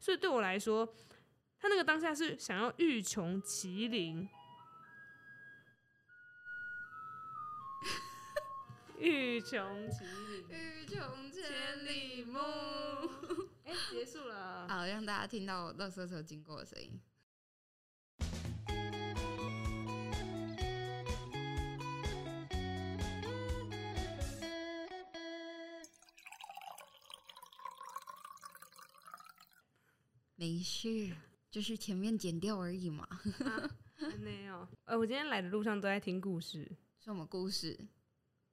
所以对我来说，他那个当下是想要欲穷其林，欲穷其林，欲穷千里目。哎、欸，结束了，好，让大家听到垃圾车经过的声音。没事，就是前面剪掉而已嘛。啊、没有，呃，我今天来的路上都在听故事。什么故事？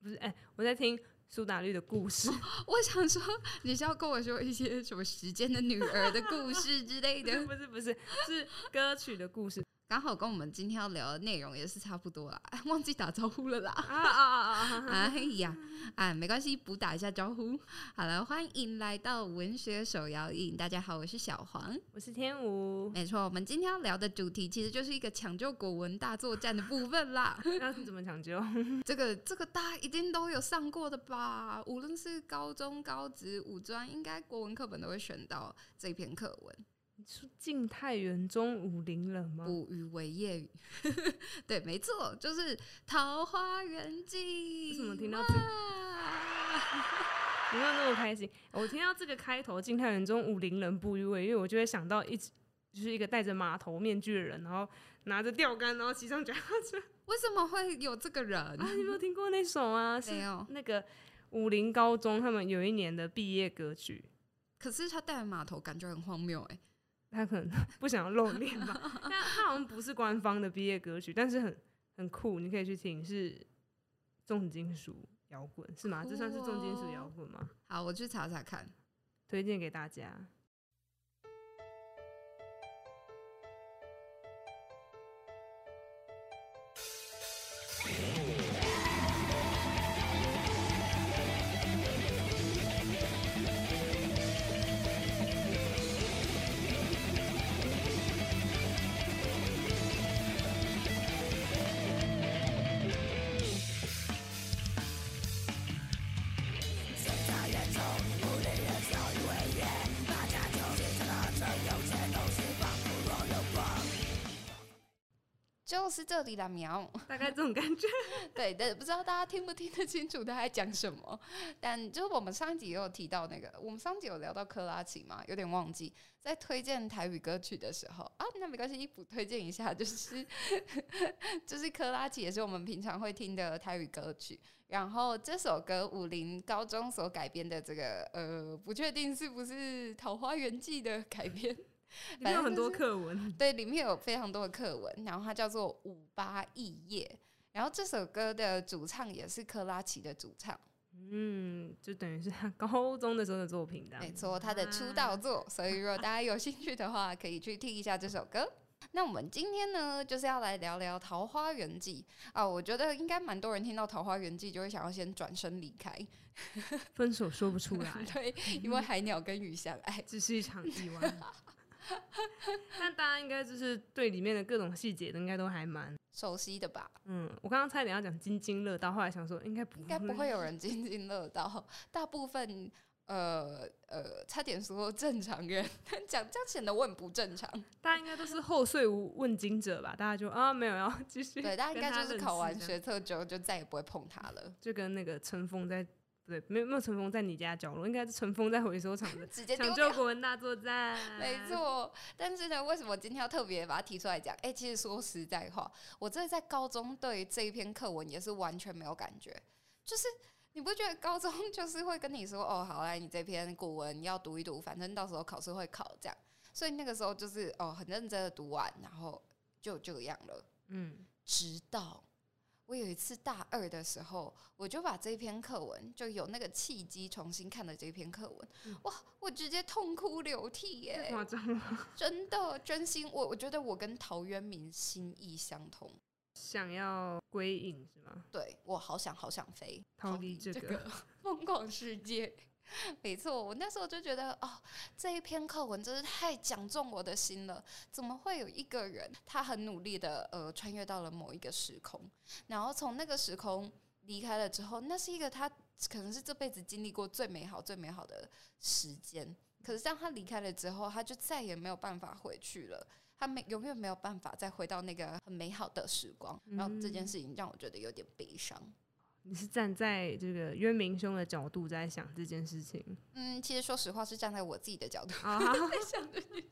不是，哎、欸，我在听苏打绿的故事。我想说，你是要跟我说一些什么时间的女儿的故事之类的？不是，不是，是歌曲的故事。刚好跟我们今天要聊的内容也是差不多啦，忘记打招呼了啦！啊啊啊啊！哎呀，哎，没关系，补打一下招呼。好了，欢迎来到文学手摇饮。大家好，我是小黄，我是天武。没错，我们今天要聊的主题其实就是一个抢救国文大作战的部分啦。那是怎么抢救？这个这个大家一定都有上过的吧？无论是高中、高职、五专，应该国文课本都会选到这篇课文。你说晋太原中武陵人吗？捕鱼为业语，对，没错，就是《桃花源记》。为什么听到这个？你没有那么开心？我听到这个开头“晋太原中武陵人捕鱼为业”，我就会想到一直就是一个戴着马头面具的人，然后拿着钓竿，然后骑上脚踏车。为什么会有这个人啊？你没有听过那首啊？没有。那个武林高中他们有一年的毕业歌曲。可是他戴着马头，感觉很荒谬哎、欸。他可能 不想要露脸吧，但他好像不是官方的毕业歌曲，但是很很酷，你可以去听，是重金属摇滚是吗？这算是重金属摇滚吗？好，我去查查看，推荐给大家。就是这里的苗，大概这种感觉。对但，不知道大家听不听得清楚他在讲什么。但就是我们上一集也有提到那个，我们上集有聊到珂拉奇嘛，有点忘记。在推荐台语歌曲的时候啊，那没关系，一补推荐一下，就是 就是珂拉奇也是我们平常会听的台语歌曲。然后这首歌武林高中所改编的这个呃，不确定是不是《桃花源记》的改编。里面有很多课文，对，里面有非常多的课文，然后它叫做《五八异业》，然后这首歌的主唱也是克拉奇的主唱，嗯，就等于是他高中的时候的作品的，没错，他的出道作，所以如果大家有兴趣的话，可以去听一下这首歌。那我们今天呢，就是要来聊聊《桃花源记》啊，我觉得应该蛮多人听到《桃花源记》就会想要先转身离开，分手说不出来，对，因为海鸟跟鱼相爱，只是一场意外。但大家应该就是对里面的各种细节的应该都还蛮熟悉的吧？嗯，我刚刚差点要讲津津乐道，后来想说应该不应该不会有人津津乐道，大部分呃呃，差点说正常人讲这样显得我很不正常。大家应该都是后遂无问津者吧？大家就啊没有要继续，对，大家应该就是考完学测之后就再也不会碰他了，就跟那个尘封在。对，没有没有尘封在你家角落，应该是尘封在回收场的。直接抢救国文大作战，没错。但是呢，为什么今天要特别把它提出来讲？哎、欸，其实说实在话，我真的在高中对这一篇课文也是完全没有感觉。就是你不觉得高中 就是会跟你说，哦，好来，你这篇古文要读一读，反正到时候考试会考这样。所以那个时候就是哦，很认真的读完，然后就这样了。嗯，直到。我有一次大二的时候，我就把这篇课文就有那个契机重新看了这篇课文，嗯，哇，我直接痛哭流涕耶！夸张了，真的，真心，我我觉得我跟陶渊明心意相通，想要归隐是吗？对，我好想好想飞，逃离这个 疯狂世界。没错，我那时候就觉得哦，这一篇课文真是太讲中我的心了。怎么会有一个人，他很努力的呃穿越到了某一个时空，然后从那个时空离开了之后，那是一个他可能是这辈子经历过最美好、最美好的时间。可是当他离开了之后，他就再也没有办法回去了。他没永远没有办法再回到那个很美好的时光。然后这件事情让我觉得有点悲伤。你是站在这个渊明兄的角度在想这件事情？嗯，其实说实话是站在我自己的角度 在想这件事。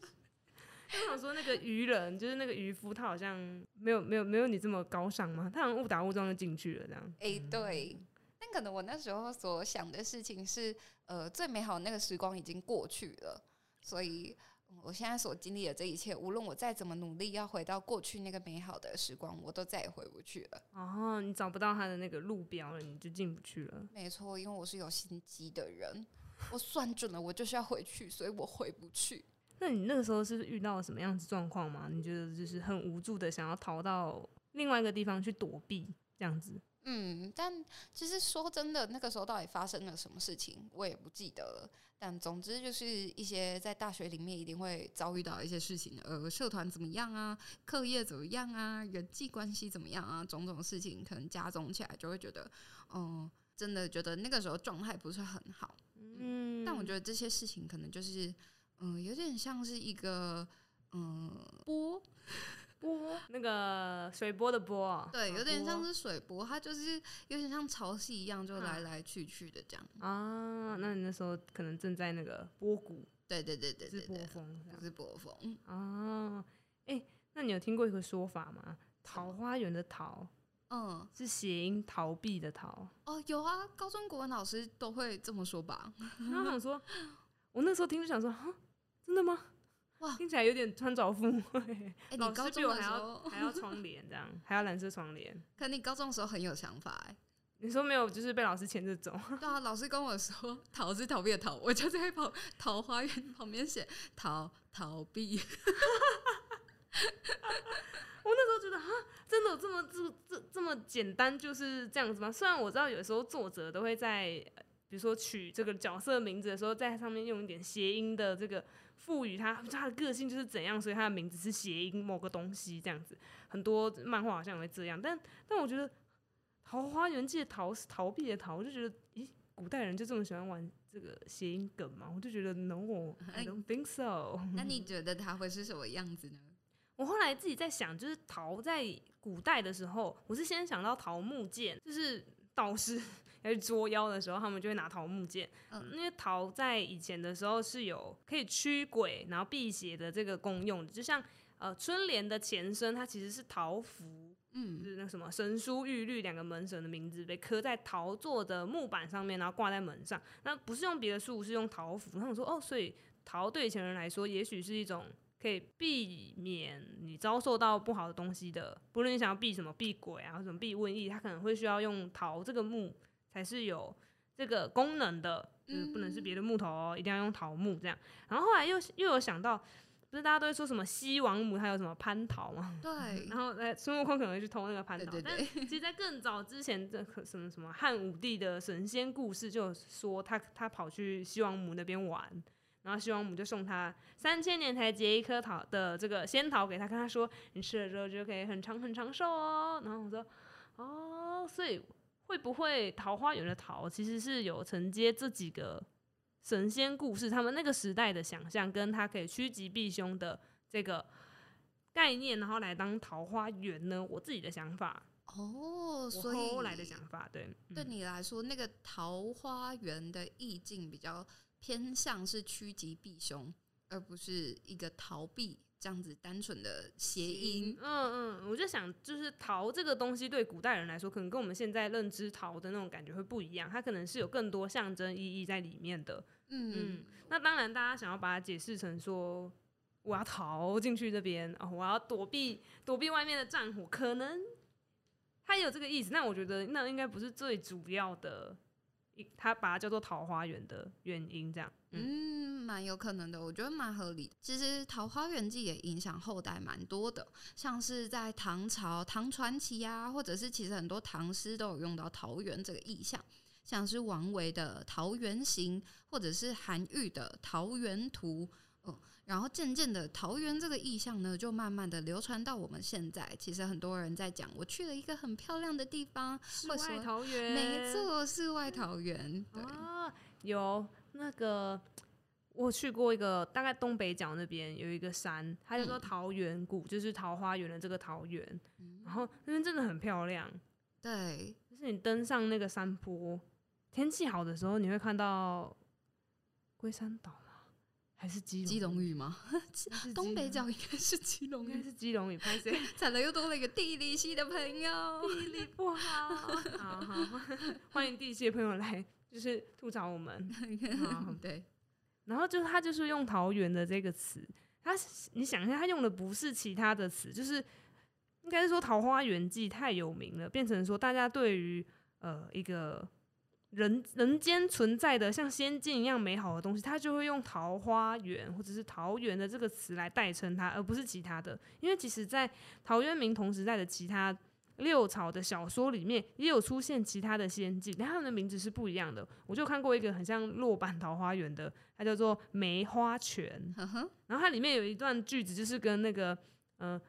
我想说那个渔人，就是那个渔夫，他好像没有没有没有你这么高尚吗？他好像误打误撞就进去了这样。哎、欸，对。但可能我那时候所想的事情是，呃，最美好的那个时光已经过去了，所以。我现在所经历的这一切，无论我再怎么努力，要回到过去那个美好的时光，我都再也回不去了。哦，你找不到他的那个路标了，你就进不去了。没错，因为我是有心机的人，我算准了，我就是要回去，所以我回不去。那你那个时候是遇到了什么样子状况吗？你觉得就是很无助的，想要逃到另外一个地方去躲避这样子？嗯，但其实说真的，那个时候到底发生了什么事情，我也不记得了。但总之就是一些在大学里面一定会遭遇到一些事情，呃，社团怎么样啊，课业怎么样啊，人际关系怎么样啊，种种事情可能加重起来，就会觉得，嗯、呃，真的觉得那个时候状态不是很好。嗯，但我觉得这些事情可能就是，嗯、呃，有点像是一个，嗯、呃，波。波，那个水波的波，对，有点像是水波，它就是有点像潮汐一样，就来来去去的这样啊。那你那时候可能正在那个波谷，对对对对，是波峰，是波峰啊。哎，那你有听过一个说法吗？桃花源的桃，嗯，是谐音逃避的逃。哦，有啊，高中国文老师都会这么说吧？然后想说，我那时候听就想说，哈，真的吗？哇，听起来有点穿凿附会。哎，你高中还要还要窗帘这样，还要蓝色窗帘。可你高中的时候很有想法哎。你说没有，就是被老师牵着走。对啊，老师跟我说“逃”是逃避的“逃”，我就在跑桃花源旁边写“逃逃避”。我那时候觉得啊，真的有这么这这这么简单就是这样子吗？虽然我知道有时候作者都会在比如说取这个角色名字的时候，在上面用一点谐音的这个。赋予他他的个性就是怎样，所以他的名字是谐音某个东西这样子。很多漫画好像也会这样，但但我觉得《桃花源记》的逃是逃避的逃，我就觉得，咦，古代人就这么喜欢玩这个谐音梗吗？我就觉得，No，I don't think so。那你觉得他会是什么样子呢？我后来自己在想，就是桃在古代的时候，我是先想到桃木剑，就是道士。要去捉妖的时候，他们就会拿桃木剑。嗯，因为桃在以前的时候是有可以驱鬼，然后辟邪的这个功用。就像呃春联的前身，它其实是桃符，嗯，就是那什么神书玉律两个门神的名字被刻在桃做的木板上面，然后挂在门上。那不是用别的树，是用桃符。他们说哦，所以桃对以前人来说，也许是一种可以避免你遭受到不好的东西的。不论你想要避什么，避鬼啊，或者什么避瘟疫，它可能会需要用桃这个木。才是有这个功能的，就是不能是别的木头哦，嗯、一定要用桃木这样。然后后来又又有想到，不是大家都会说什么西王母，还有什么蟠桃吗？对。然后哎，孙悟空可能会去偷那个蟠桃。对对对。但其实，在更早之前，这什么什么汉武帝的神仙故事，就说他他跑去西王母那边玩，然后西王母就送他三千年才结一颗桃的这个仙桃给他，跟他说，你吃了之后就可以很长很长寿哦。然后我说，哦，所以。会不会桃花源的桃其实是有承接这几个神仙故事，他们那个时代的想象，跟他可以趋吉避凶的这个概念，然后来当桃花源呢？我自己的想法哦，所以后来的想法，对，对你来说，那个桃花源的意境比较偏向是趋吉避凶，而不是一个逃避。这样子单纯的谐音，嗯嗯，我就想，就是逃这个东西对古代人来说，可能跟我们现在认知逃的那种感觉会不一样，它可能是有更多象征意义在里面的。嗯嗯，那当然，大家想要把它解释成说，我要逃进去这边哦，我要躲避躲避外面的战火，可能它也有这个意思。那我觉得那应该不是最主要的。他把它叫做桃花源的原因，这样，嗯，蛮有可能的，我觉得蛮合理。其实《桃花源记》也影响后代蛮多的，像是在唐朝唐传奇啊，或者是其实很多唐诗都有用到桃源这个意象，像是王维的《桃源行》，或者是韩愈的《桃源图》。嗯，然后渐渐的，桃园这个意象呢，就慢慢的流传到我们现在。其实很多人在讲，我去了一个很漂亮的地方，世外桃源，没错，世外桃源。对，啊，有那个我去过一个大概东北角那边有一个山，它叫做桃源谷，嗯、就是桃花源的这个桃源。嗯、然后那边真的很漂亮，对，就是你登上那个山坡，天气好的时候，你会看到龟山岛。还是基基隆语吗？东北角应该是基隆，应该是基隆语。拍谢，惨了，又多了一个地理系的朋友，地理不好。好 好，欢迎地理系的朋友来，就是吐槽我们。好对，然后就是他就是用桃源的这个词，他你想一下，他用的不是其他的词，就是应该是说《桃花源记》太有名了，变成说大家对于呃一个。人人间存在的像仙境一样美好的东西，他就会用桃花源或者是桃源的这个词来代称它，而不是其他的。因为其实，在陶渊明同时代的其他六朝的小说里面，也有出现其他的仙境，但他们的名字是不一样的。我就看过一个很像落版桃花源的，它叫做梅花泉。然后它里面有一段句子，就是跟那个嗯。呃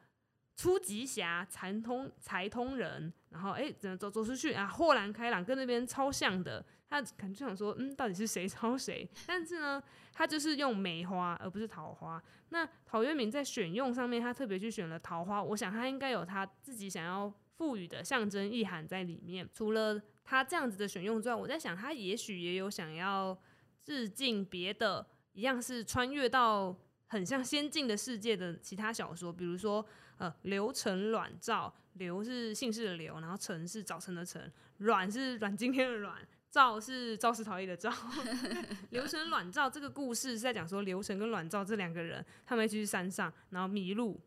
初极霞，才通才通人，然后哎，怎么走走出去啊？豁然开朗，跟那边超像的。他可能就想说，嗯，到底是谁抄谁？但是呢，他就是用梅花，而不是桃花。那陶渊明在选用上面，他特别去选了桃花。我想他应该有他自己想要赋予的象征意涵在里面。除了他这样子的选用之外，我在想他也许也有想要致敬别的，一样是穿越到很像仙境的世界的其他小说，比如说。呃，刘成阮赵，刘是姓氏的刘，然后成是早晨的晨，阮是阮经天的阮，赵是肇事逃逸的赵。刘成阮赵这个故事是在讲说，刘成跟阮赵这两个人，他们一起去山上，然后迷路，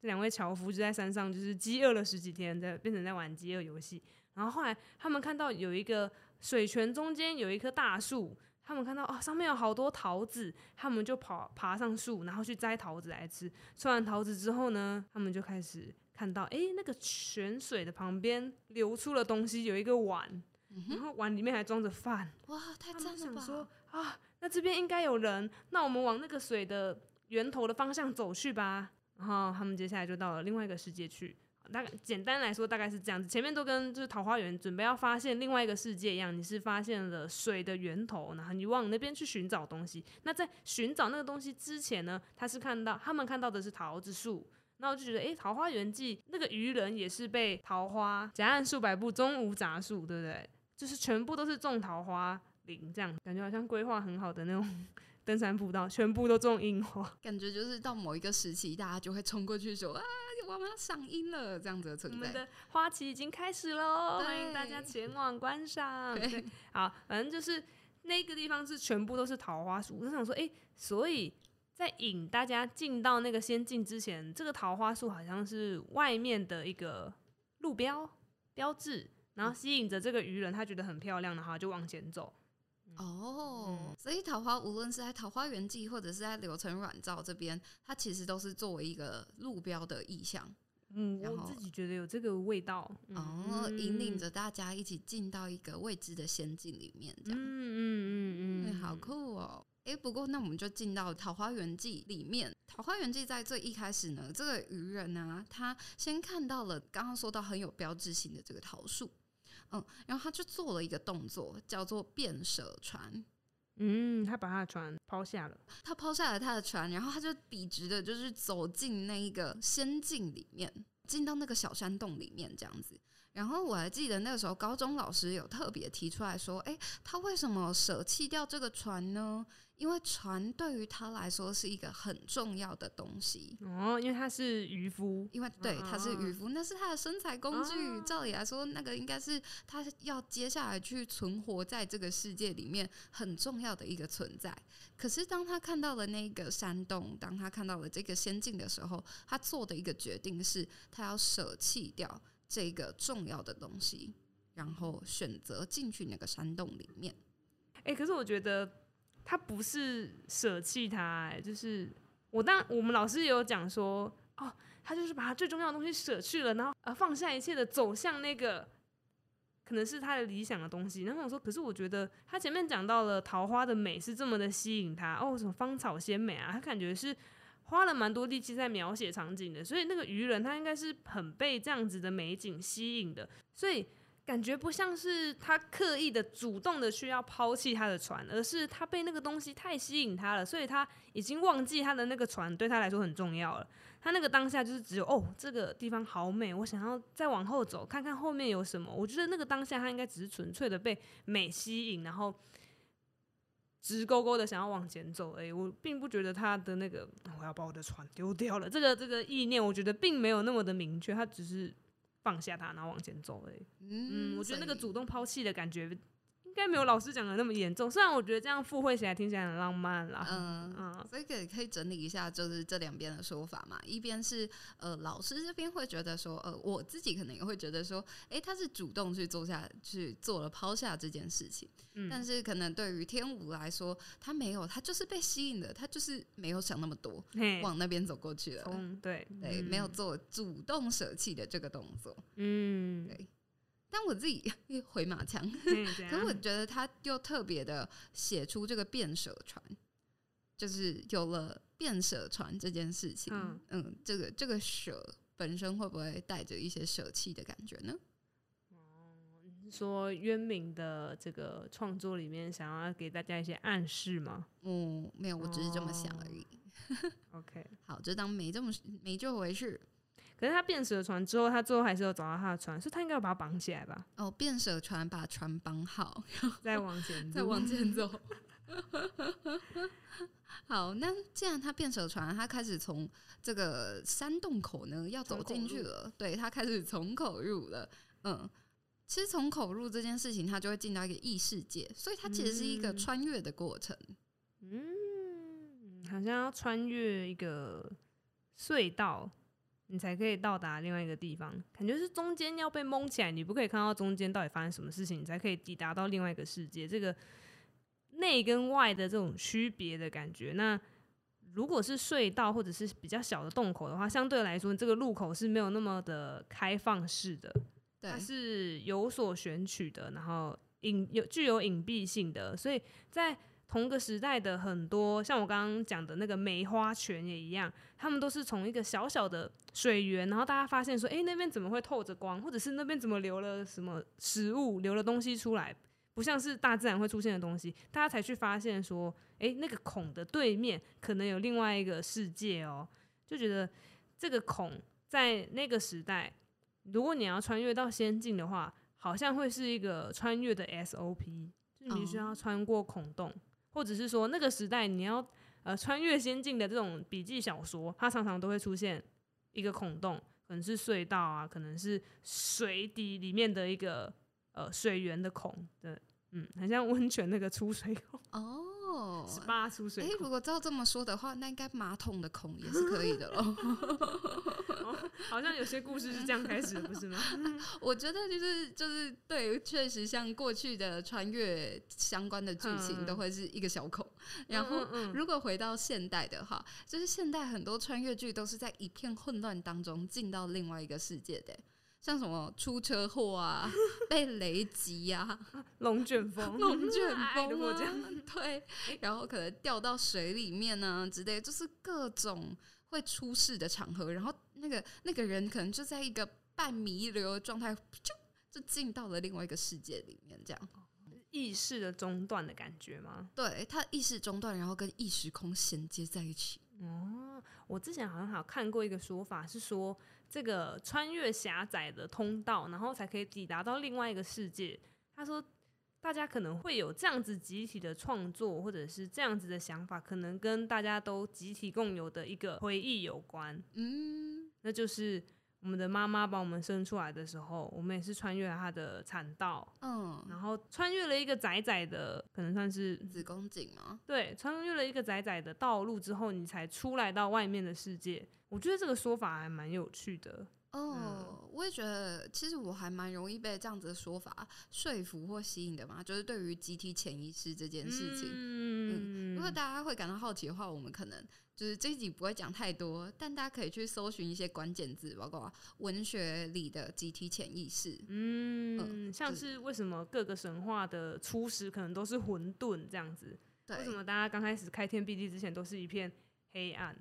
这两位樵夫就在山上就是饥饿了十几天，在变成在玩饥饿游戏。然后后来他们看到有一个水泉中间有一棵大树。他们看到哦，上面有好多桃子，他们就跑爬上树，然后去摘桃子来吃。吃完桃子之后呢，他们就开始看到，哎，那个泉水的旁边流出了东西，有一个碗，嗯、然后碗里面还装着饭。哇，太赞了吧！想说啊，那这边应该有人，那我们往那个水的源头的方向走去吧。然后他们接下来就到了另外一个世界去。大概简单来说，大概是这样子。前面都跟就是桃花源准备要发现另外一个世界一样，你是发现了水的源头，然后你往那边去寻找东西。那在寻找那个东西之前呢，他是看到他们看到的是桃子树，那我就觉得，诶、《桃花源记》那个渔人也是被桃花夹岸数百步，中无杂树，对不对？就是全部都是种桃花林，这样感觉好像规划很好的那种。登山步道全部都种樱花，感觉就是到某一个时期，大家就会冲过去说：“啊，我们要赏樱了！”这样子的存在。我们的花期已经开始喽，欢迎大家前往观赏。对对好，反正就是那个地方是全部都是桃花树。我就想说，哎、欸，所以在引大家进到那个仙境之前，这个桃花树好像是外面的一个路标标志，然后吸引着这个渔人，他觉得很漂亮，然后就往前走。哦，嗯、所以桃花无论是在《桃花源记》或者是在刘承阮赵这边，它其实都是作为一个路标的意象。嗯，然后我自己觉得有这个味道，哦，引领着大家一起进到一个未知的仙境里面，这样。嗯嗯嗯嗯，好酷哦！哎、欸，不过那我们就进到《桃花源记》里面，《桃花源记》在最一开始呢，这个渔人呢、啊，他先看到了刚刚说到很有标志性的这个桃树。嗯，然后他就做了一个动作，叫做变蛇船。嗯，他把他的船抛下了，他抛下了他的船，然后他就笔直的，就是走进那一个仙境里面，进到那个小山洞里面这样子。然后我还记得那个时候，高中老师有特别提出来说，诶，他为什么舍弃掉这个船呢？因为船对于他来说是一个很重要的东西哦，因为他是渔夫，因为对他是渔夫，那是他的生财工具。照理来说，那个应该是他要接下来去存活在这个世界里面很重要的一个存在。可是当他看到了那个山洞，当他看到了这个仙境的时候，他做的一个决定是他要舍弃掉这个重要的东西，然后选择进去那个山洞里面。哎，可是我觉得。他不是舍弃他，就是我当我们老师也有讲说，哦，他就是把他最重要的东西舍去了，然后呃放下一切的走向那个可能是他的理想的东西。然后我说，可是我觉得他前面讲到了桃花的美是这么的吸引他，哦，什么芳草鲜美啊，他感觉是花了蛮多力气在描写场景的，所以那个渔人他应该是很被这样子的美景吸引的，所以。感觉不像是他刻意的主动的去要抛弃他的船，而是他被那个东西太吸引他了，所以他已经忘记他的那个船对他来说很重要了。他那个当下就是只有哦，这个地方好美，我想要再往后走，看看后面有什么。我觉得那个当下他应该只是纯粹的被美吸引，然后直勾勾的想要往前走而已。我并不觉得他的那个我要把我的船丢掉了，这个这个意念，我觉得并没有那么的明确。他只是放下它，然后往前走而已。嗯，我觉得那个主动抛弃的感觉。应该没有老师讲的那么严重，虽然我觉得这样附会起来听起来很浪漫啦。嗯嗯，所以可以可以整理一下，就是这两边的说法嘛。一边是呃老师这边会觉得说，呃我自己可能也会觉得说，哎、欸，他是主动去做下去做了抛下这件事情。嗯，但是可能对于天武来说，他没有，他就是被吸引的，他就是没有想那么多，往那边走过去了。嗯、对对，没有做主动舍弃的这个动作。嗯，对。但我自己 回马枪，可是我觉得他又特别的写出这个变舍船，就是有了变舍船这件事情。嗯，嗯，这个这个舍本身会不会带着一些舍弃的感觉呢？哦，你是说渊明的这个创作里面想要给大家一些暗示吗？嗯，没有，我只是这么想而已。哦、OK，好，就当没这么没这回事。可是他变舍船之后，他最后还是有找到他的船，所以他应该要把它绑起来吧？哦，变舍船把船绑好，再往前，再往前走。好，那既然他变舍船，他开始从这个山洞口呢要走进去了，对，他开始从口入了。嗯，其实从口入这件事情，他就会进到一个异世界，所以它其实是一个穿越的过程。嗯，好像要穿越一个隧道。你才可以到达另外一个地方，感觉是中间要被蒙起来，你不可以看到中间到底发生什么事情，你才可以抵达到另外一个世界。这个内跟外的这种区别的感觉。那如果是隧道或者是比较小的洞口的话，相对来说，这个入口是没有那么的开放式的，它是有所选取的，然后隐有具有隐蔽性的，所以在。同个时代的很多，像我刚刚讲的那个梅花泉也一样，他们都是从一个小小的水源，然后大家发现说，哎，那边怎么会透着光，或者是那边怎么流了什么食物，流了东西出来，不像是大自然会出现的东西，大家才去发现说，哎，那个孔的对面可能有另外一个世界哦，就觉得这个孔在那个时代，如果你要穿越到仙境的话，好像会是一个穿越的 SOP，就你需要穿过孔洞。或者是说，那个时代你要呃穿越仙境的这种笔记小说，它常常都会出现一个孔洞，可能是隧道啊，可能是水底里面的一个呃水源的孔的，嗯，很像温泉那个出水孔哦。哦，十八出水。哎、欸，如果照这么说的话，那应该马桶的孔也是可以的喽、哦。好像有些故事是这样开始的，不是吗？我觉得就是就是对，确实像过去的穿越相关的剧情都会是一个小孔。嗯、然后，如果回到现代的话，就是现代很多穿越剧都是在一片混乱当中进到另外一个世界的。像什么出车祸啊，被雷击呀、啊，龙卷风，龙卷风啊，对，然后可能掉到水里面呢、啊、之类，就是各种会出事的场合。然后那个那个人可能就在一个半弥留的状态，就就进到了另外一个世界里面，这样意识的中断的感觉吗？对，他意识中断，然后跟异时空衔接在一起。哦，我之前好像还有看过一个说法，是说。这个穿越狭窄的通道，然后才可以抵达到另外一个世界。他说，大家可能会有这样子集体的创作，或者是这样子的想法，可能跟大家都集体共有的一个回忆有关。嗯，那就是。我们的妈妈把我们生出来的时候，我们也是穿越了她的产道，嗯，然后穿越了一个窄窄的，可能算是子宫颈吗？对，穿越了一个窄窄的道路之后，你才出来到外面的世界。我觉得这个说法还蛮有趣的。哦，嗯，我也觉得，其实我还蛮容易被这样子的说法说服或吸引的嘛，就是对于集体潜意识这件事情。嗯，果大家会感到好奇的话，我们可能。就是这一集不会讲太多，但大家可以去搜寻一些关键字，包括文学里的集体潜意识。嗯，嗯，像是为什么各个神话的初始可能都是混沌这样子？对，为什么大家刚开始开天辟地之前都是一片黑暗？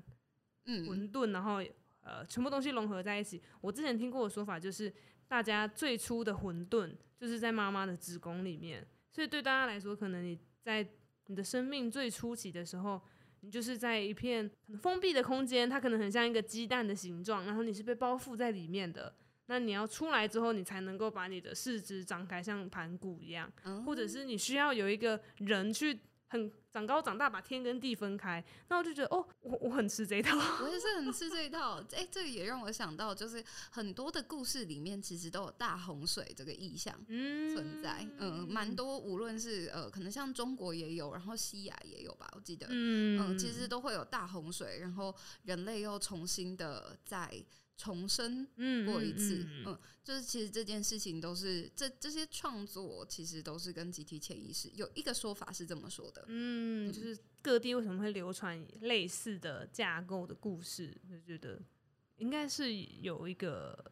嗯，混沌，然后呃，全部东西融合在一起。我之前听过的说法就是，大家最初的混沌就是在妈妈的子宫里面，所以对大家来说，可能你在你的生命最初期的时候，你就是在一片封闭的空间，它可能很像一个鸡蛋的形状，然后你是被包覆在里面的。那你要出来之后，你才能够把你的四肢张开，像盘古一样，或者是你需要有一个人去。很长高长大，把天跟地分开，那我就觉得哦，我我很吃这一套，我也是很吃这一套。哎、欸，这个也让我想到，就是很多的故事里面其实都有大洪水这个意象存在。嗯，蛮、呃、多，无论是呃，可能像中国也有，然后西亚也有吧，我记得，嗯、呃，其实都会有大洪水，然后人类又重新的在。重生过一次，嗯，嗯，嗯，就是其实这件事情都是这这些创作，其实都是跟集体潜意识有一个说法是这么说的，嗯，就是各地为什么会流传类似的架构的故事，就觉得应该是有一个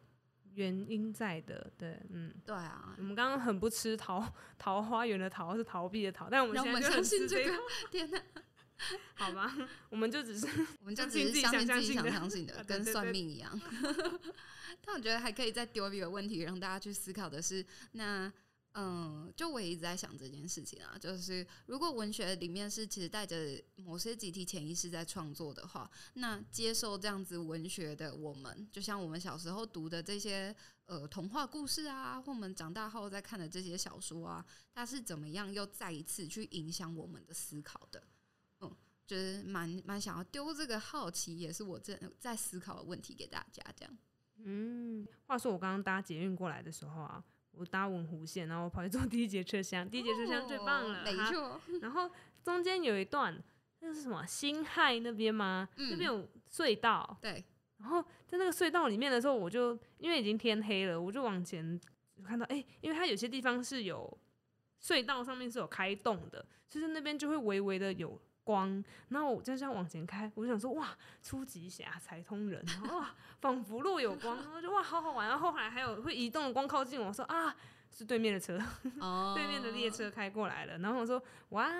原因在的，对，嗯，对啊，我们刚刚很不吃桃桃花源的桃是逃避的逃，但我们现在就很吃这个，天哪！好吧，我们就只是，我们就只是相信自己想相信的，跟算命一样。但我觉得还可以再丢一个问题，让大家去思考的是，那嗯，就我也一直在想这件事情啊，就是如果文学里面是其实带着某些集体潜意识在创作的话，那接受这样子文学的我们，就像我们小时候读的这些呃童话故事啊，或我们长大后在看的这些小说啊，它是怎么样又再一次去影响我们的思考的？就是蛮蛮想要丢这个好奇，也是我正在思考的问题给大家。这样，嗯，话说我刚刚搭捷运过来的时候啊，我搭文湖线，然后我跑去坐第一节车厢，第一节车厢最棒了，没错。然后中间有一段，那是什么？新亥那边吗？嗯、那边有隧道。对。然后在那个隧道里面的时候，我就因为已经天黑了，我就往前看到，哎、欸，因为它有些地方是有隧道上面是有开洞的，就是那边就会微微的有。光，然后我就这样往前开，我就想说哇，初级侠才通人，哇，仿佛路有光，然后就哇，好好玩。然后后来还有会移动的光靠近我，我说啊，是对面的车，哦、对面的列车开过来了。然后我说哇，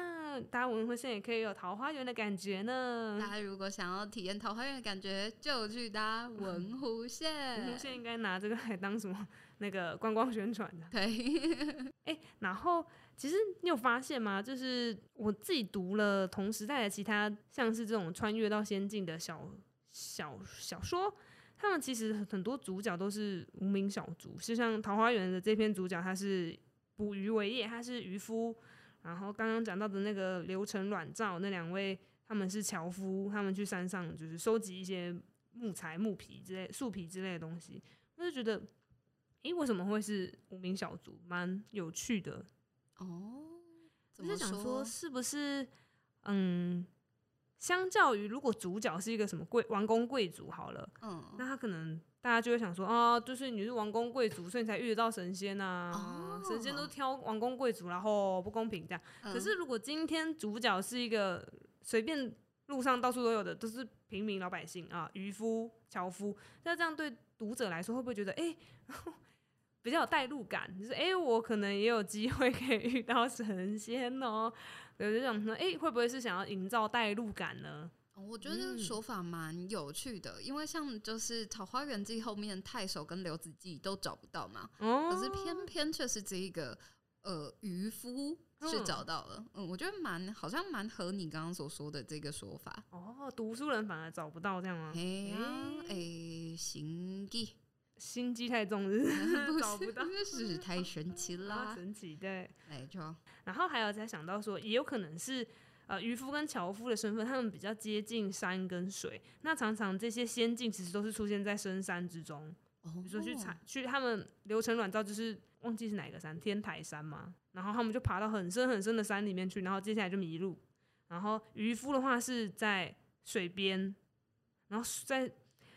搭文湖线也可以有桃花源的感觉呢。大家如果想要体验桃花源的感觉，就去搭文湖线。文湖线应该拿这个来当什么那个观光宣传的？对，哎，然后。其实你有发现吗？就是我自己读了同时代的其他像是这种穿越到仙境的小小小说，他们其实很多主角都是无名小卒，就像《桃花源》的这篇主角，他是捕鱼为业，他是渔夫。然后刚刚讲到的那个刘程阮肇那两位，他们是樵夫，他们去山上就是收集一些木材、木皮之类、树皮之类的东西。我就觉得，诶，为什么会是无名小卒？蛮有趣的。哦，我是想说，是不是嗯，相较于如果主角是一个什么贵王公贵族好了，嗯，那他可能大家就会想说，啊，就是你是王公贵族，所以你才遇得到神仙呐，啊，哦，神仙都挑王公贵族，然后不公平这样。可是如果今天主角是一个随便路上到处都有的，都是平民老百姓啊，渔夫、樵夫，那这样对读者来说会不会觉得，哎？比较有代入感，就是哎、欸，我可能也有机会可以遇到神仙哦、喔。有这种说，哎、欸，会不会是想要营造代入感呢？我觉得这个说法蛮有趣的，嗯、因为像就是《桃花源记》后面太守跟刘子骥都找不到嘛，哦、可是偏偏却是这一个呃渔夫是找到了。嗯，嗯，我觉得蛮好像蛮合你刚刚所说的这个说法。哦，读书人反而找不到这样吗？哎呀，哎，行记。心机太重，是 找不到，是太神奇了，神奇对，没错。然后还有才想到说，也有可能是呃渔夫跟樵夫的身份，他们比较接近山跟水。那常常这些仙境其实都是出现在深山之中，比如说去采去他们流程软造，就是忘记是哪个山，天台山嘛。然后他们就爬到很深很深的山里面去，然后接下来就迷路。然后渔夫的话是在水边，然后在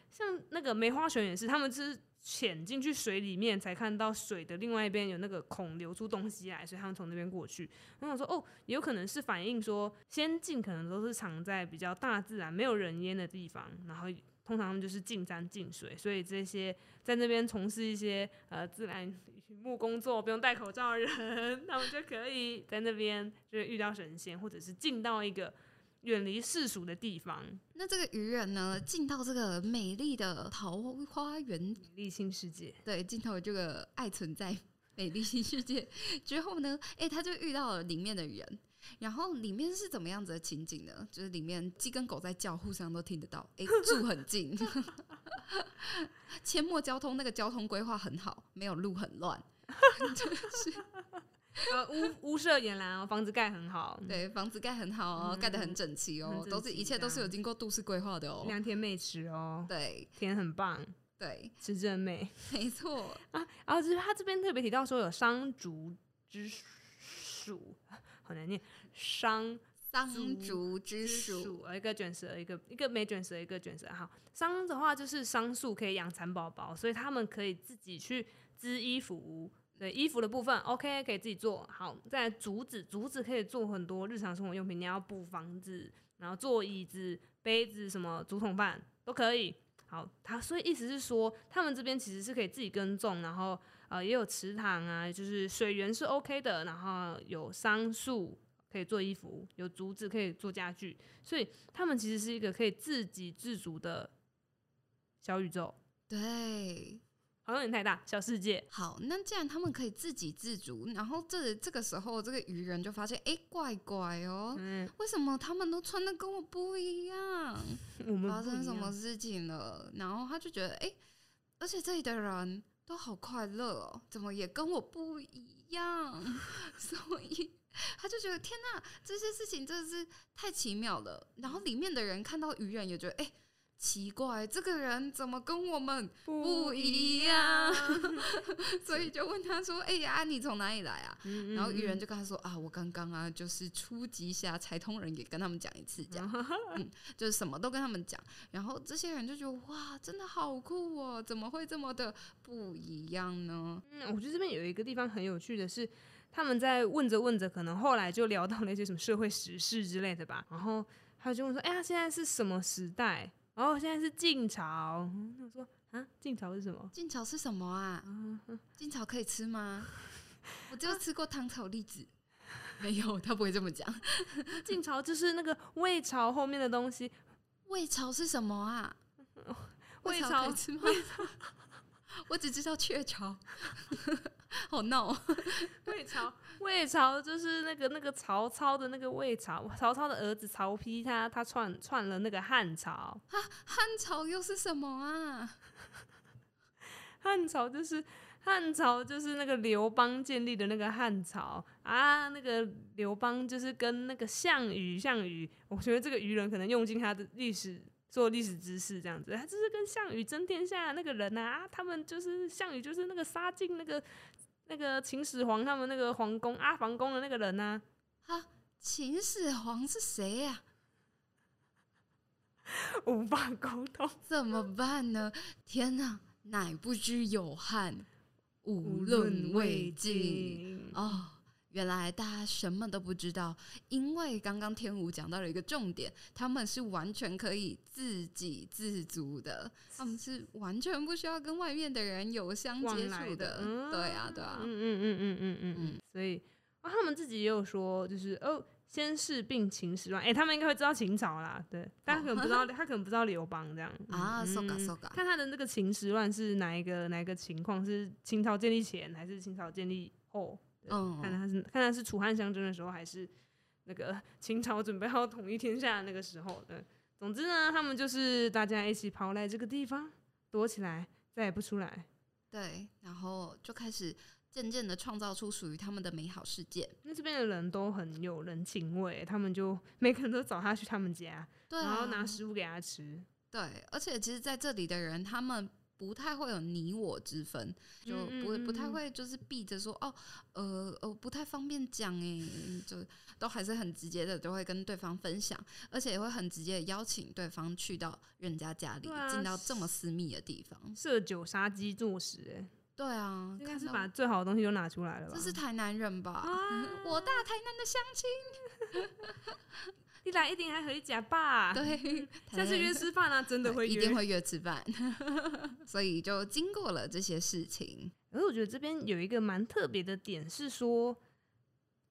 像那个梅花泉也是，他们是。潜进去水里面，才看到水的另外一边有那个孔流出东西来，所以他们从那边过去。我想说，哦，有可能是反映说，仙进可能都是藏在比较大自然、没有人烟的地方，然后通常他们就是进山进水，所以这些在那边从事一些呃自然木工作，不用戴口罩的人，他们就可以在那边就是遇到神仙，或者是进到一个远离世俗的地方。那这个愚人呢，进到这个美丽的桃花源、美丽新世界，对，进到这个爱存在美丽新世界之后呢，哎、欸，他就遇到了里面的人。然后里面是怎么样子的情景呢？就是里面鸡跟狗在叫，互相都听得到。哎、欸，住很近，阡陌交通，那个交通规划很好，没有路很乱，就是呃屋 屋舍俨然哦，房子盖很好，对，房子盖很好哦，盖得很整齐哦，嗯、都是一切都是有经过都市规划的哦。良田美池哦，对，田很棒，对，池真美，没错啊。然后就是他这边特别提到说有桑竹之属。好难念，桑桑竹之属，一个卷舌，一个一个没卷舌，一个卷舌。好，桑的话就是桑树可以养蚕宝宝，所以他们可以自己去织衣服。对，衣服的部分，OK，可以自己做。好，再竹子，竹子可以做很多日常生活用品，你要补房子，然后做椅子、杯子，什么竹筒饭都可以。好，他所以意思是说，他们这边其实是可以自己耕种，然后。呃，也有池塘啊，就是水源是 OK 的，然后有桑树可以做衣服，有竹子可以做家具，所以他们其实是一个可以自给自足的小宇宙。对，好像有点太大，小世界。好，那既然他们可以自给自足，然后这这个时候这个渔人就发现，哎、欸，怪怪哦，嗯，为什么他们都穿的跟我不一样？我们发生什么事情了？然后他就觉得，哎、欸，而且这里的人。都好快乐哦，怎么也跟我不一样？所以他就觉得天哪，这些事情真的是太奇妙了。然后里面的人看到渔人也觉得，哎。奇怪，这个人怎么跟我们不一样？所以就问他说：“哎呀，你从哪里来啊？”嗯嗯嗯，然后愚人就跟他说：“啊，我刚刚啊，就是初级下财通人，也跟他们讲一次，这样，嗯，就是什么都跟他们讲。然后这些人就觉得哇，真的好酷哦，怎么会这么的不一样呢？”嗯，我觉得这边有一个地方很有趣的是，他们在问着问着，可能后来就聊到了一些什么社会时事之类的吧。然后他就问说：“哎呀，现在是什么时代？”哦，现在是晋朝。我说啊，晋朝是什么？晋朝是什么啊？晋朝可以吃吗？我就吃过糖炒栗子。没有，他不会这么讲。晋朝就是那个魏朝后面的东西。魏朝是什么啊？魏朝可以吃吗？我只知道鹊巢。好闹哦！魏朝，魏朝就是那个那个曹操的那个魏朝，曹操的儿子曹丕，他他篡篡了那个汉朝啊。汉朝又是什么啊？汉朝就是汉朝就是那个刘邦建立的那个汉朝啊。那个刘邦就是跟那个项羽，项羽，我觉得这个愚人可能用尽他的历史做历史知识这样子，他就是跟项羽争天下的那个人啊。他们就是项羽，就是那个杀进那个。那个秦始皇他们那个皇宫阿房宫的那个人呢？啊，秦始皇是谁呀？无法沟通，怎么办呢？天哪，乃不知有汉，无论魏晋哦。原来大家什么都不知道，因为刚刚天武讲到了一个重点，他们是完全可以自给自足的，他们是完全不需要跟外面的人有相接触的。嗯、对啊，对啊，嗯嗯嗯嗯嗯嗯嗯。所以啊，他们自己也有说，就是哦，先是病秦始乱，哎、欸，他们应该会知道秦朝啦，对，但他可能不知道，哦、他可能不知道刘邦这样 啊。搜嘎搜嘎，看他的那个秦始乱是哪一个哪一个情况，是秦朝建立前还是秦朝建立后？嗯，看他是看他是楚汉相争的时候，还是那个 秦朝准备要统一天下的那个时候。对，总之呢，他们就是大家一起跑来这个地方躲起来，再也不出来。对，然后就开始渐渐的创造出属于他们的美好世界。那这边的人都很有人情味，他们就每个人都找他去他们家，对啊，然后拿食物给他吃。对，而且其实在这里的人，他们。不太会有你我之分，就不不太会就是避着说哦，呃呃，不太方便讲诶，就都还是很直接的，都会跟对方分享，而且也会很直接的邀请对方去到人家家里，进到这么私密的地方，设酒杀鸡做食，哎，对啊，应该是把最好的东西都拿出来了吧？这是台南人吧？啊、我大台南的乡亲。你来一定还可以假吧？对，下次约吃饭啊，真的会约，一定会约吃饭。所以就经过了这些事情。而我觉得这边有一个蛮特别的点是说，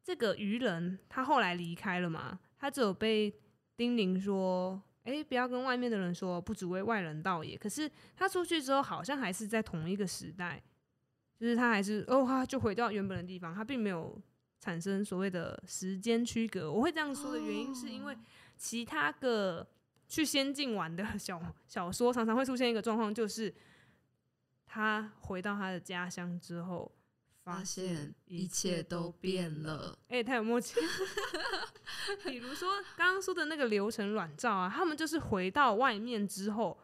这个渔人他后来离开了嘛，他只有被叮咛说：“哎、欸，不要跟外面的人说，不只为外人道也。”可是他出去之后，好像还是在同一个时代，就是他还是哦，他就回到原本的地方，他并没有产生所谓的时间区隔。我会这样说的原因，是因为其他个去仙境玩的小小说，常常会出现一个状况，就是他回到他的家乡之后。发现一切都变了，哎、欸，太有默契。比如说刚刚说的那个流程卵照啊，他们就是回到外面之后，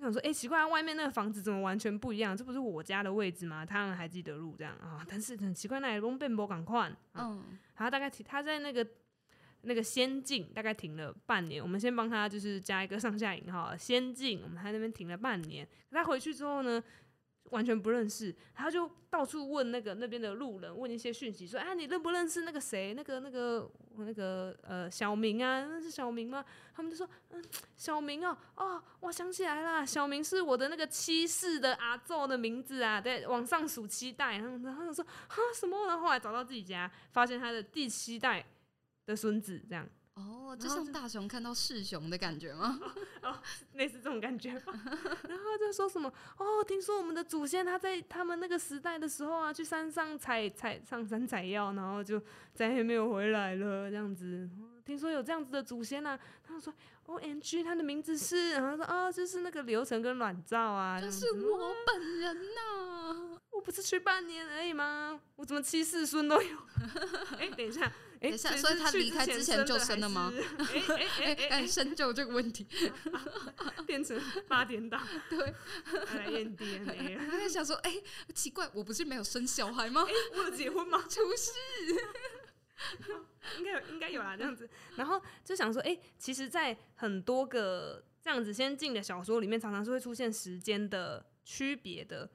想说，哎、欸，奇怪，外面那个房子怎么完全不一样？这不是我家的位置吗？他们还记得路这样啊？但是很奇怪，那也不变不赶快。嗯，他大概停，他在那个那个仙境大概停了半年。我们先帮他就是加一个上下引号，仙境，我们在那边停了半年。他回去之后呢？完全不认识，他就到处问那个那边的路人，问一些讯息，说：“哎，你认不认识那个谁？那个那个那个呃小明啊？那是小明吗？”他们就说：“嗯，小明哦，哦，我想起来了，小明是我的那个七世的阿祖的名字啊，对，往上数七代。”然后然后说：“哈什么？”然后后来找到自己家，发现他的第七代的孙子这样。哦，就像大雄看到世雄的感觉吗？哦，类似这种感觉吧。然后就说什么哦，听说我们的祖先他在他们那个时代的时候啊，去山上采采上山采药，然后就再也没有回来了，这样子。听说有这样子的祖先啊，他说 OMG，他的名字是，然后说啊，就是那个流程跟卵照啊，就是我本人呐、啊，我不是去半年而已吗？我怎么七世孙都有？哎、欸，等一下。等一下，所以他离开之前就生了吗？哎哎哎哎，深 究这个问题，变成八点档，对，来验 DNA。他在想说，哎、欸，奇怪，我不是没有生小孩吗？我有结婚吗？出事，应该有，应该有啦，这样子。然后就想说，哎、欸，其实，在很多个这样子先进的小说里面，常常是会出现时间的区别的。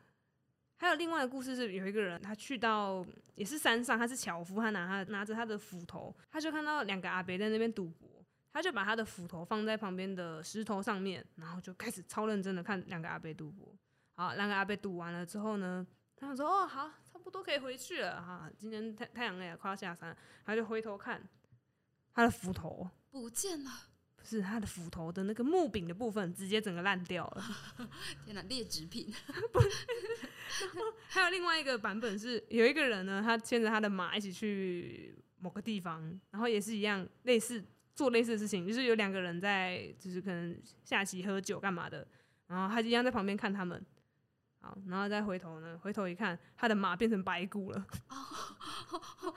还有另外的故事是，有一个人他去到也是山上，他是樵夫，他拿他拿着他的斧头，他就看到两个阿伯在那边赌博，他就把他的斧头放在旁边的石头上面，然后就开始超认真的看两个阿伯赌博。好，两个阿伯赌完了之后呢，他就说：“哦，好，差不多可以回去了哈，今天太太阳也快要下山。”他就回头看他的斧头不见了。是他的斧头的那个木柄的部分直接整个烂掉了，天哪，劣质品！不 还有另外一个版本是，有一个人呢，他牵着他的马一起去某个地方，然后也是一样类似做类似的事情，就是有两个人在，就是可能下棋喝酒干嘛的，然后他就一样在旁边看他们，好，然后再回头呢，回头一看，他的马变成白骨了，哦，好好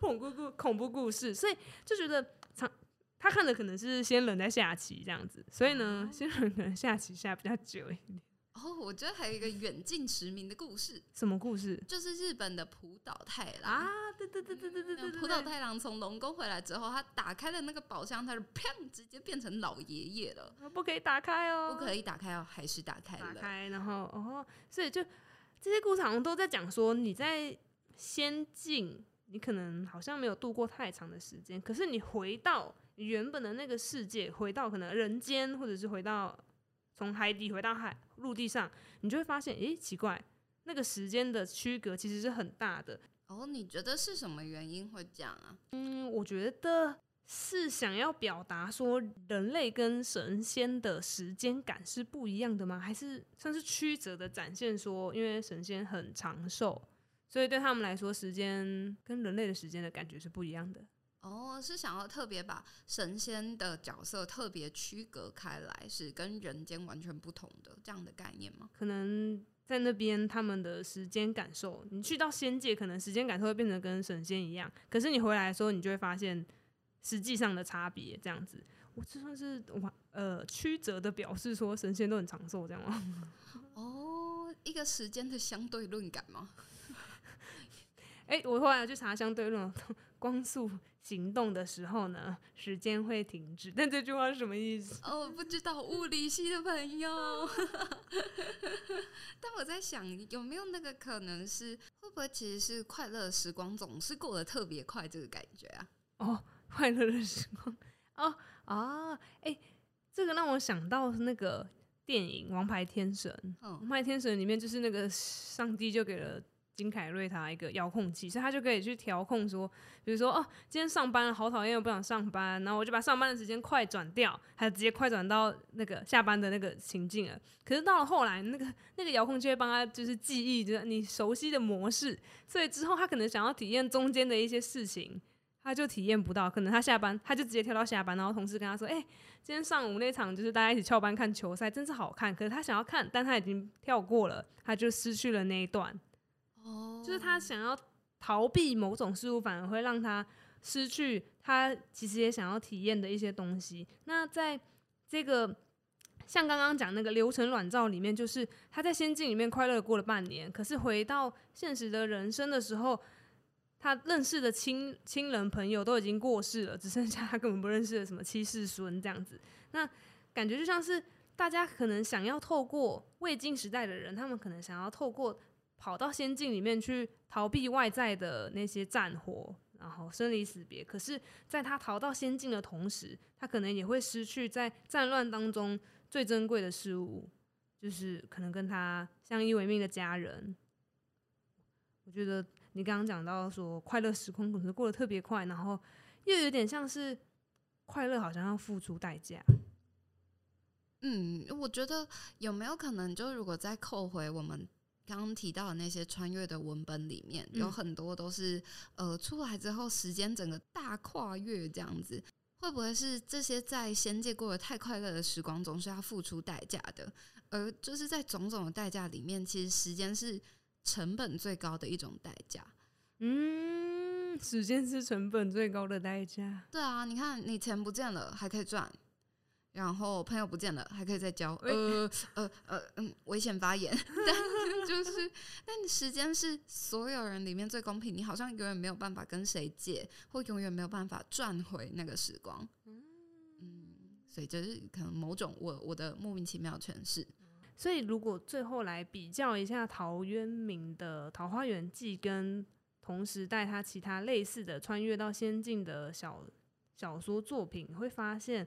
恐怖故恐怖故事，所以就觉得长。他看的可能是仙人在下棋这样子，所以呢，仙人可能下棋下比较久一点。哦，我觉得还有一个远近驰名的故事。什么故事？就是日本的浦岛太郎啊！对对对对对对对，对。浦岛太郎从龙宫回来之后，他打开了那个宝箱，他就砰，直接变成老爷爷了。不可以打开哦，不可以打开哦，还是打开了。打开，然后哦，所以就这些故事好像都在讲说，你在仙境，你可能好像没有度过太长的时间，可是你回到。原本的那个世界，回到可能人间，或者是回到从海底回到海陆地上，你就会发现，诶、欸，奇怪，那个时间的区隔其实是很大的。哦，你觉得是什么原因会这样啊？嗯，我觉得是想要表达说，人类跟神仙的时间感是不一样的吗？还是算是曲折的展现说，因为神仙很长寿，所以对他们来说，时间跟人类的时间的感觉是不一样的。哦，是想要特别把神仙的角色特别区隔开来，是跟人间完全不同的这样的概念吗？可能在那边他们的时间感受，你去到仙界，可能时间感受会变成跟神仙一样，可是你回来的时候，你就会发现实际上的差别。这样子，我这算是我呃曲折的表示说神仙都很长寿，这样吗？哦，一个时间的相对论感吗？哎、欸，我后来去查相对论，光速。行动的时候呢，时间会停止。但这句话是什么意思？哦，我不知道，物理系的朋友。但我在想，有没有那个可能是，会不会其实是快乐的时光总是过得特别快，这个感觉啊？哦，快乐的时光。哦啊，哎、欸，这个让我想到那个电影《王牌天神》。嗯，《王牌天神》里面就是那个上帝就给了。金凯瑞他一个遥控器，所以他就可以去调控说，比如说哦，今天上班了，好讨厌，我不想上班，然后我就把上班的时间快转掉，还直接快转到那个下班的那个情境了。可是到了后来，那个那个遥控器会帮他就是记忆，就是你熟悉的模式，所以之后他可能想要体验中间的一些事情，他就体验不到。可能他下班，他就直接跳到下班，然后同事跟他说：“哎、今天上午那场就是大家一起翘班看球赛，真是好看。”可是他想要看，但他已经跳过了，他就失去了那一段。就是他想要逃避某种事物，反而会让他失去他其实也想要体验的一些东西。那在这个像刚刚讲那个流程卵罩里面，就是他在仙境里面快乐过了半年，可是回到现实的人生的时候，他认识的亲亲人朋友都已经过世了，只剩下他根本不认识的什么七世孙这样子。那感觉就像是大家可能想要透过未经时代的人，他们可能想要透过。跑到仙境里面去逃避外在的那些战火，然后生离死别。可是，在他逃到仙境的同时，他可能也会失去在战乱当中最珍贵的事物，就是可能跟他相依为命的家人。我觉得你刚刚讲到说，快乐时空可能过得特别快，然后又有点像是快乐好像要付出代价。嗯，我觉得有没有可能，就如果再扣回我们。刚刚提到的那些穿越的文本里面，有很多都是呃出来之后时间整个大跨越这样子，会不会是这些在仙界过得太快乐的时光总是要付出代价的？而就是在种种的代价里面，其实时间是成本最高的一种代价。嗯，时间是成本最高的代价。对啊，你看你钱不见了还可以赚。然后朋友不见了，还可以再交。呃呃呃嗯，危险发言。但就是，但时间是所有人里面最公平。你好像永远没有办法跟谁借，或永远没有办法赚回那个时光。嗯，所以就是可能某种我我的莫名其妙诠释。所以如果最后来比较一下陶渊明的《桃花源记》跟同时代他其他类似的穿越到仙境的小小说作品，你会发现。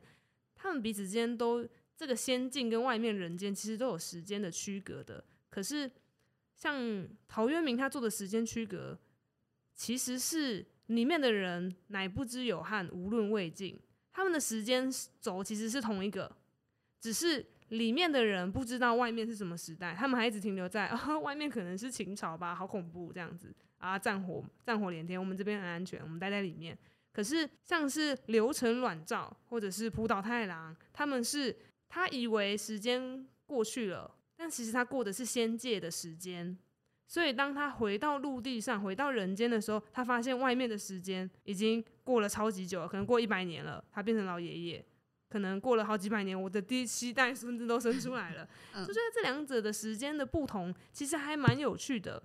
他们彼此之间都这个仙境跟外面人间其实都有时间的区隔的，可是像陶渊明他做的时间区隔，其实是里面的人乃不知有汉，无论魏晋，他们的时间轴其实是同一个，只是里面的人不知道外面是什么时代，他们还一直停留在啊外面可能是秦朝吧，好恐怖这样子啊，战火战火连天，我们这边很安全，我们待在里面。可是，像是流程卵照或者是浦岛太郎，他们是他以为时间过去了，但其实他过的是仙界的时间。所以，当他回到陆地上，回到人间的时候，他发现外面的时间已经过了超级久了，可能过一百年了。他变成老爷爷，可能过了好几百年，我的第七代孙子都生出来了。就觉得这两者的时间的不同，其实还蛮有趣的。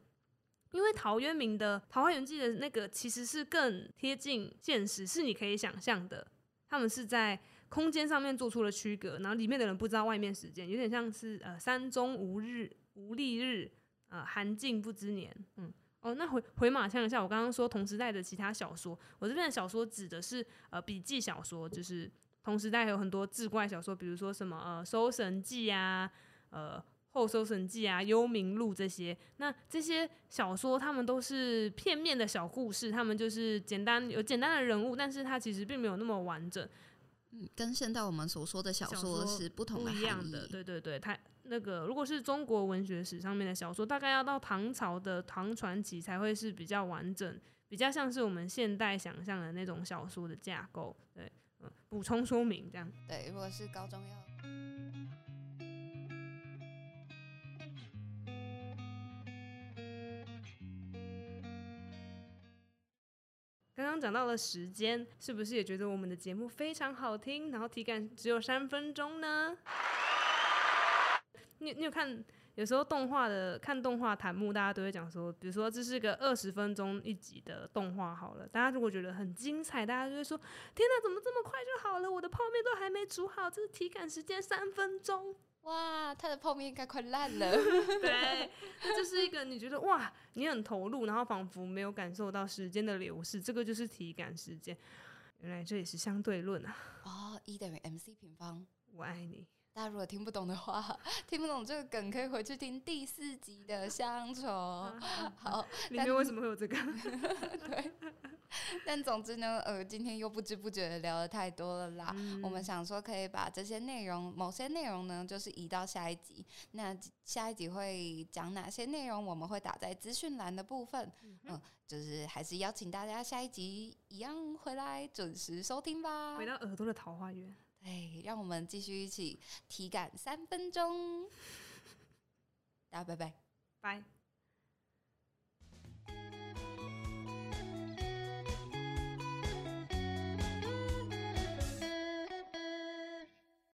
因为陶渊明的《桃花源记》的那个其实是更贴近现实，是你可以想象的。他们是在空间上面做出了区隔，然后里面的人不知道外面时间，有点像是呃“山中无日无历日，呃寒静不知年”。嗯，哦，那回回马枪一下，我刚刚说同时代的其他小说，我这边的小说指的是呃笔记小说，就是同时代有很多志怪小说，比如说什么呃《搜神记》啊，呃。《后搜神记》啊，《幽冥录》这些，那这些小说，他们都是片面的小故事，他们就是简单有简单的人物，但是它其实并没有那么完整。嗯，跟现在我们所说的小说是不同的，不一样的。对对对，它那个如果是中国文学史上面的小说，大概要到唐朝的唐传奇才会是比较完整，比较像是我们现代想象的那种小说的架构。对，嗯，补充说明这样。对，如果是高中要。刚刚讲到了时间，是不是也觉得我们的节目非常好听？然后体感只有三分钟呢？你你有看？有时候动画的看动画弹幕，大家都会讲说，比如说这是个二十分钟一集的动画好了，大家如果觉得很精彩，大家就会说：天哪，怎么这么快就好了？我的泡面都还没煮好，这是体感时间三分钟。哇，他的泡面应该快烂了。对，这是一个你觉得哇，你很投入，然后仿佛没有感受到时间的流逝，这个就是体感时间。原来这也是相对论啊。哦，E 等于 MC 平方。我爱你。大家如果听不懂的话，听不懂这个梗，可以回去听第四集的乡愁。好，里面为什么会有这个？对。但总之呢，呃，今天又不知不觉的聊得太多了啦。嗯、我们想说，可以把这些内容，某些内容呢，就是移到下一集。那下一集会讲哪些内容？我们会打在资讯栏的部分。嗯，就是还是邀请大家下一集一样回来准时收听吧。回到耳朵的桃花源。哎，让我们继续一起体感三分钟。大家拜拜，拜。